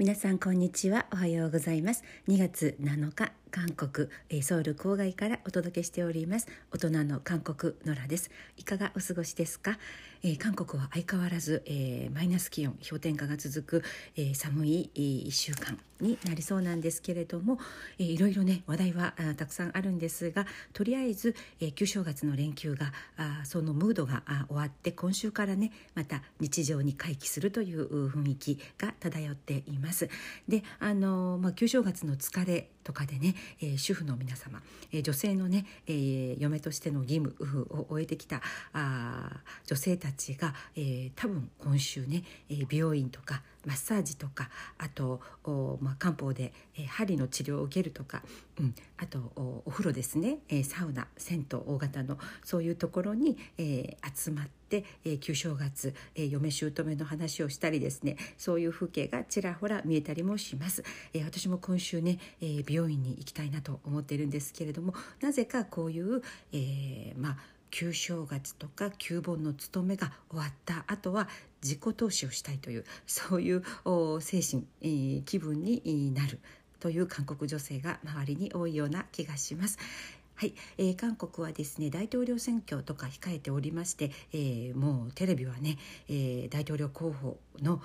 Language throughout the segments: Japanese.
皆さんこんにちは。おはようございます。2月7日韓国ソウル郊外からお届けしております。大人の韓国野良です。いかがお過ごしですか、えー、韓国は相変わらず、えー、マイナス気温氷点下が続く、えー、寒い1週間になりそうなんですけれども、えー、いろいろね話題はたくさんあるんですがとりあえず、えー、旧正月の連休があそのムードがあ終わって今週からねまた日常に回帰するという雰囲気が漂っています。であのまあ旧正月の疲れとかでね、えー、主婦の皆様、えー、女性のね、えー、嫁としての義務を終えてきたあ女性たちが、えー、多分今週ね、えー、美容院とかマッサージとかあとお、まあ、漢方で、えー、針の治療を受けるとか、うん、あとおお風呂ですね、えー、サウナ銭湯大型のそういうところに、えー、集まって、えー、旧正月、えー、嫁姑の話をしたりですねそういう風景がちらほら見えたりもします、えー、私も今週ね、えー、美容院に行きたいなと思っているんですけれどもなぜかこういう、えー、まあ旧正月とか旧盆の務めが終わった後は自己投資をしたいというそういう精神、えー、気分になるという韓国女性が周りに多いような気がします。はい、えー、韓国はですね大統領選挙とか控えておりまして、えー、もうテレビはね、えー、大統領候補の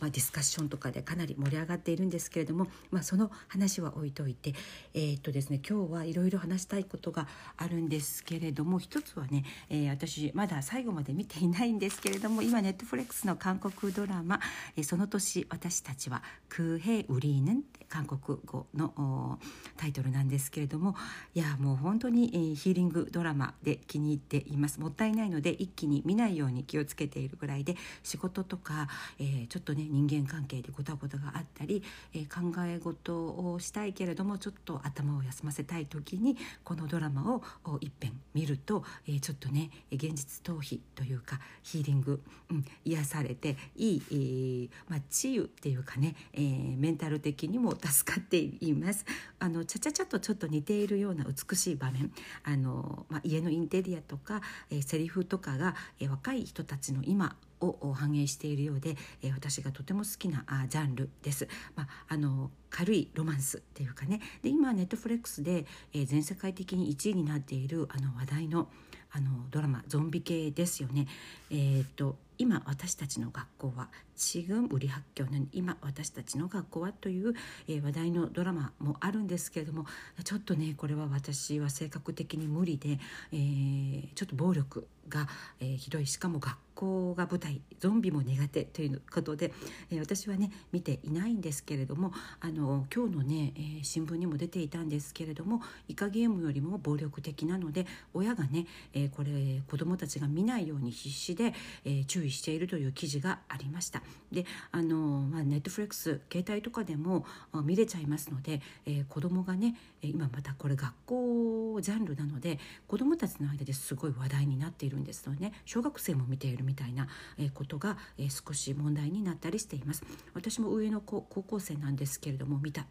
まあ、ディスカッションとかでかなり盛り上がっているんですけれども、まあ、その話は置いといて、えー、っとですね、今日はいろいろ話したいことがあるんですけれども一つはね、えー、私まだ最後まで見ていないんですけれども今ネットフレックスの韓国ドラマ「えー、その年私たちはクーヘウリーヌン」韓国語のタイトルなんですけれどもいやもう本当に、ヒーリングドラマで気に入っていますもったいないので一気に見ないように気をつけているぐらいで仕事とか、えー、ちょっとね人間関係でごたごたがあったり、えー、考え事をしたいけれどもちょっと頭を休ませたい時にこのドラマを一遍見ると、えー、ちょっとね現実逃避というかヒーリング、うん、癒されていい、えーまあ、治癒っていうかね、え、メンタル的にも助かっています。あのちゃちゃちゃとちょっと似ているような美しい場面あの、まあ、家のインテリアとか、えー、セリフとかが、えー、若い人たちの今を反映しているようで、えー、私がとても好きなあジャンルです。まあ、あの軽いロマンスっていうかねで今ネットフレックスで、えー、全世界的に1位になっているあの話題のあのドラマゾンビ系ですよね。えー、っと今私たちの学校は지금우리학교는今私たちの学校はという、えー、話題のドラマもあるんですけれどもちょっとねこれは私は性格的に無理で、えー、ちょっと暴力が、えー、ひどいしかも学校 が舞台ゾンビも苦手ということで、えー、私はね見ていないんですけれどもあの今日のね、えー、新聞にも出ていたんですけれどもイカゲームよりも暴力的なので親がね、えー、これ子どもたちが見ないように必死で、えー、注意しているという記事がありました。であの、まあ、ネットフレックス携帯とかでも見れちゃいますので、えー、子どもがね今またこれ学校ジャンルなので子どもたちの間ですごい話題になっているんですので、ね、小学生も見ているみたいなことが少し問題になったりしています。私も上の子高校生なんですけれども見た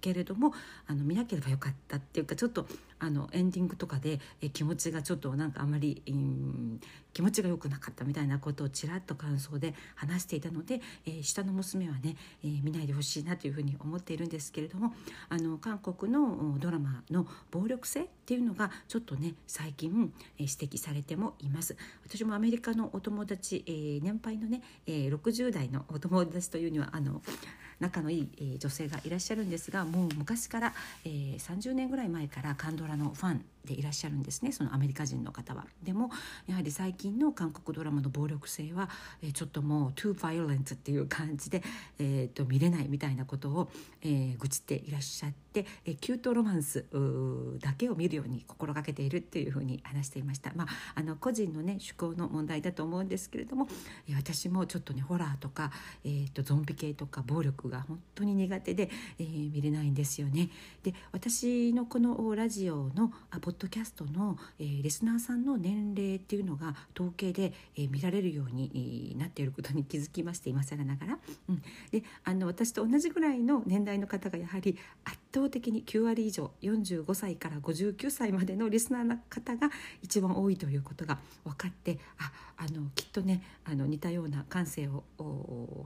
けれどもあの見なければよかったっていうかちょっとあのエンディングとかでえ気持ちがちょっとなんかあまり、うん、気持ちが良くなかったみたいなことをちらっと感想で話していたので、えー、下の娘はね、えー、見ないでほしいなというふうに思っているんですけれどもあの韓国のドラマの暴力性っていうのがちょっとね最近、えー、指摘されてもいます。私もアメリカのお友達、えー、年配のね、えー、60代のお友達というにはあの仲のいい、えー、女性がいらっしゃるんですがもう昔から、えー、30年ぐらい前からカンドラのファンでいらっしゃるんですねそのアメリカ人の方は。でもやはり最近の韓国ドラマの暴力性は、えー、ちょっともう too violent っていう感じで、えーと、見れないみたいなことを、えー、愚痴っていらっしゃって、えー、キュートロマンスだけを見るように心がけているっていうふうに話していました。まあ、あの個人のね趣向の問題だと思うんですけれども、えー、私もちょっとねホラーとか、えーと、ゾンビ系とか暴力が本当に苦手で、えー、見れないんですよね。で私のこのラジオのあポッドキャストの、えー、リスナーさんの年齢っていうのが統計で、えー、見られるようになっていることに気づきまして今更ながら、うん、であの私と同じぐらいの年代の方がやはり圧倒的に9割以上45歳から59歳までのリスナーの方が一番多いということが分かってああのきっとねあの似たような感性を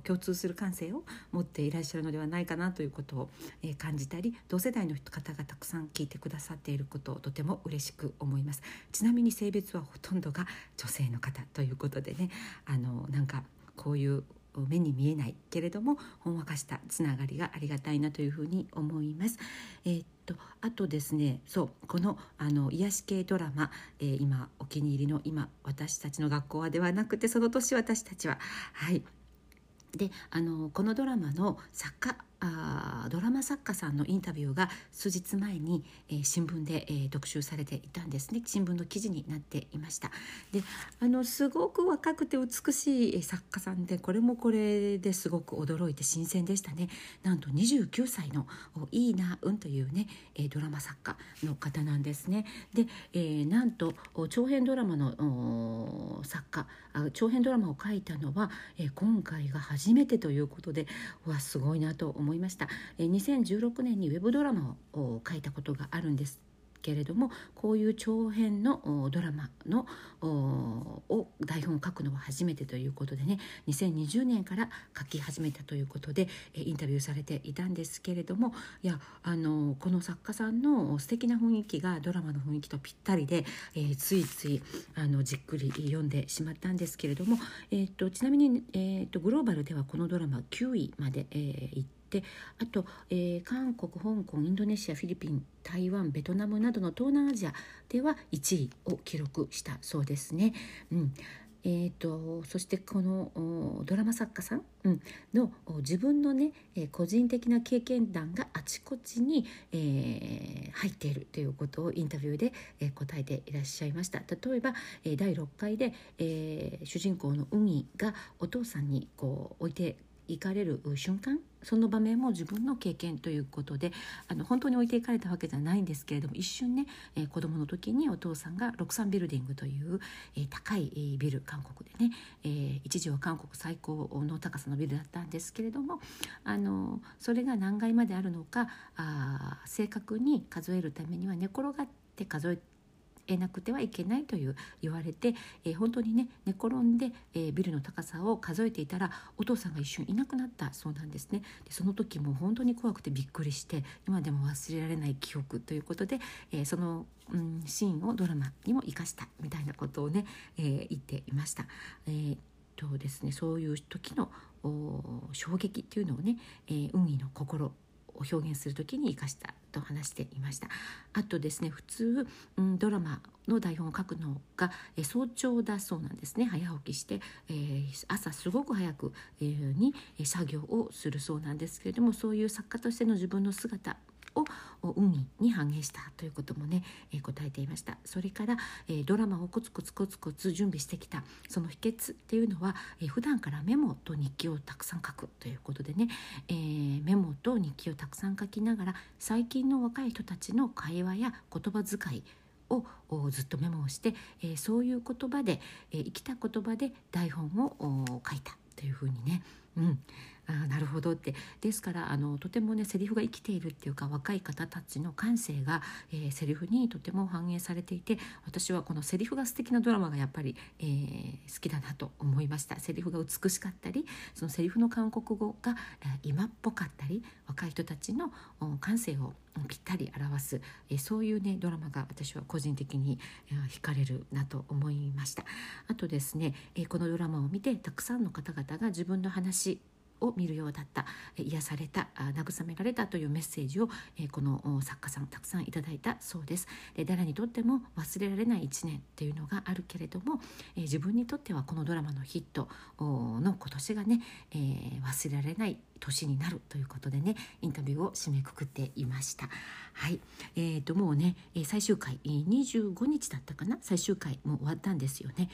共通する感性を持っていらっしゃるのではないかなということを、えー、感じたり同世代の方がたくさん聞いてくださっていることをとても嬉しく思います。ちなみに性別はほとんどが女性の方ということでねあのなんかこういう目に見えないけれどもほんわかしたつながりがありがたいなというふうに思います。えー、っとあとですねそうこのあの癒し系ドラマ、えー、今お気に入りの今私たちの学校はではなくてその年私たちははいであのこのドラマの作家あドラマ作家さんのインタビューが数日前に、えー、新聞で、えー、特集されていたんですね。新聞の記事になっていました。であのすごく若くて美しい作家さんでこれもこれですごく驚いて新鮮でしたね。なんと29歳のいいなうんというね、えー、ドラマ作家の方なんですね。で、えー、なんと長編ドラマの作家長編ドラマを書いたのは、えー、今回が初めてということでわすごいなと思い思いました。2016年にウェブドラマを書いたことがあるんですけれどもこういう長編のドラマのを台本を書くのは初めてということでね2020年から書き始めたということでインタビューされていたんですけれどもいやあのこの作家さんの素敵な雰囲気がドラマの雰囲気とぴったりで、えー、ついついあのじっくり読んでしまったんですけれども、えーと、ちなみに、えーと、グローバルではこのドラマ9位まで、えー、行ってであと、えー、韓国香港インドネシアフィリピン台湾ベトナムなどの東南アジアでは1位を記録したそうですね。うんえーと、そしてこのドラマ作家さん、うん、の自分のね、えー、個人的な経験談があちこちに、えー、入っているということをインタビューで、えー、答えていらっしゃいました例えば、え、第6回で、えー、主人公の海がお父さんにこう置いて行かれる瞬間その場面も自分の経験ということであの本当に置いていかれたわけじゃないんですけれども一瞬ね、えー、子供の時にお父さんがロクサンビルディングという、えー、高い、ビル韓国でね、えー、一時は韓国最高の高さのビルだったんですけれどもあのそれが何階まであるのかあ正確に数えるためには寝転がって数えてえなくてはいけないという言われて、えー、本当にね寝転んで、えー、ビルの高さを数えていたらお父さんが一瞬いなくなったそうなんですねでその時も本当に怖くてびっくりして今でも忘れられない記憶ということで、えー、その、うん、シーンをドラマにも生かしたみたいなことをね、え言っていました。えーとですね、そういう時の衝撃っていうのをね、えー、運意の心表現する時に生かしたと話していました。あとですね普通、うん、ドラマの台本を書くのが、え早朝だそうなんですね。早起きして、えー、朝すごく早く、えー、に作業をするそうなんですけれどもそういう作家としての自分の姿を海に反映したということもね、えー、答えていました。それから、えー、ドラマをコツコツコツコツ準備してきたその秘訣っていうのは、えー、普段からメモと日記をたくさん書くということでね、えー、メモと日記をたくさん書きながら最近の若い人たちの会話や言葉遣いをずっとメモをして、えー、そういう言葉で、えー、生きた言葉で台本を書いたというふうにね、うん、あなるほどって。ですからあのとてもねセリフが生きているっていうか若い方たちの感性が、えー、セリフにとても反映されていて私はこのセリフが素敵なドラマがやっぱり、えー、好きだなと思いました。セリフが美しかったりそのセリフの韓国語が、えー、今っぽかったり若い人たちの感性をぴったり表す、えー、そういうねドラマが私は個人的に、えー、惹かれるなと思いました。あとですね、えー、このドラマを見てたくさんの方々が自分の話を見るようだった癒された慰められたというメッセージをこの作家さんたくさんいただいたそうです。で誰にとっても忘れられない1年っていうのがあるけれども自分にとってはこのドラマのヒットの今年がね、えー、忘れられない年になるということでねインタビューを締めくくっていました。はい。えーと、もうね最終回25日だったかな？最終回も終わったんですよね。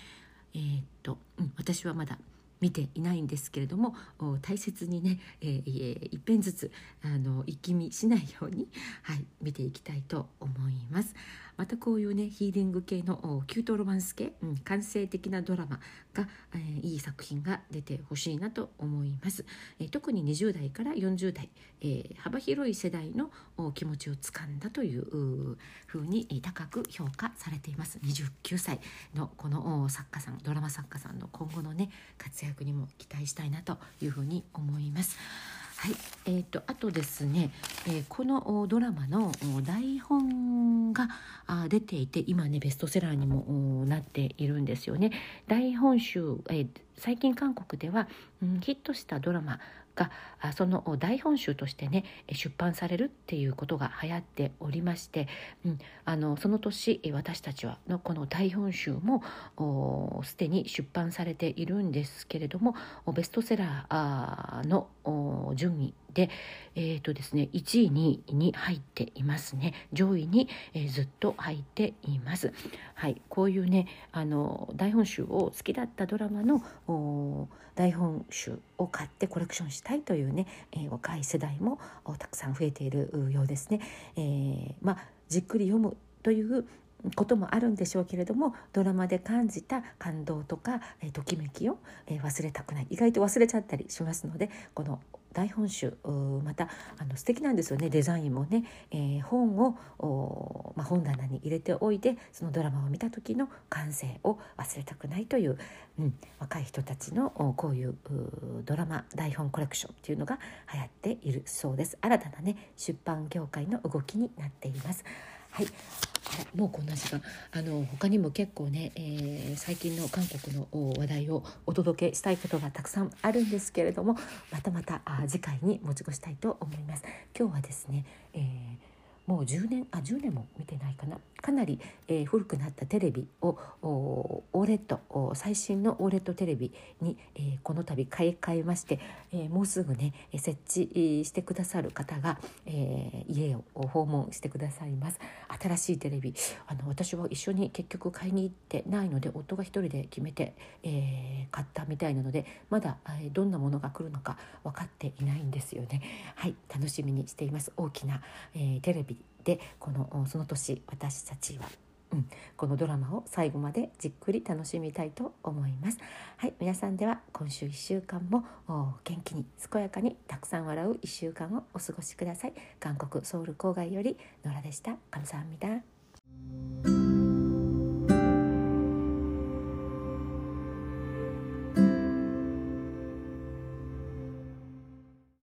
えー、っと、うん、私はまだ見ていないんですけれども大切にね、えー、一遍ずつあの一気見しないように、はい、見ていきたいと思います。またこういうねヒーリング系のキュートロマンス系、うん、感性的なドラマが、えー、いい作品が出てほしいなと思います、えー、特に20代から40代、えー、幅広い世代の気持ちをつかんだというふうに高く評価されています29歳のこの作家さんドラマ作家さんの今後のね活躍にも期待したいなというふうに思います。はい、えーと、あとですね、えー、このドラマの台本が出ていて今ねベストセラーにもなっているんですよね。台本集、えー、最近韓国では、うん、ヒットしたドラマがその大本集としてね出版されるっていうことが流行っておりまして、うん、あのその年私たちはのこの大本集もすでに出版されているんですけれどもベストセラーの順位で、えーとですね、1位にに入っていますね上位に、えー、ずっと入っています。はい、こういうねあの大本集を好きだったドラマの大本集を買ってコレクションしたいというね、えー、若い世代もたくさん増えているようですね。えー、まあ、じっくり読むということもあるんでしょうけれどもドラマで感じた感動とか、えときめきを、え忘れたくない。意外と忘れちゃったりしますのでこの大本集またあの素敵なんですよね。デザインもね、えー、本を、まあ、本棚に入れておいてそのドラマを見た時の感性を忘れたくないという、うん、若い人たちのこういうドラマ台本コレクションっていうのが流行っているそうです。新たなね出版業界の動きになっています。はい。もうこんな時間あの他にも結構ね、えー、最近の韓国の話題をお届けしたいことがたくさんあるんですけれどもまたまたあ次回に持ち越したいと思います。今日はですね、えーもう10年あ10年も見てないかなかなり、えー、古くなったテレビをオーレット最新のオーレットテレビに、えー、この度買い替えまして、えー、もうすぐね設置してくださる方が、え家を訪問してくださいます。新しいテレビあの私は一緒に結局買いに行ってないので夫が一人で決めて、え買ったみたいなのでまだ、えどんなものが来るのか分かっていないんですよね。はい楽しみにしています。大きな、えテレビでこのその年私たちは、うん、このドラマを最後までじっくり楽しみたいと思います。はい皆さんでは今週1週間も元気に健やかにたくさん笑う1週間をお過ごしください。韓国ソウル郊外よりノラでした。감사합니다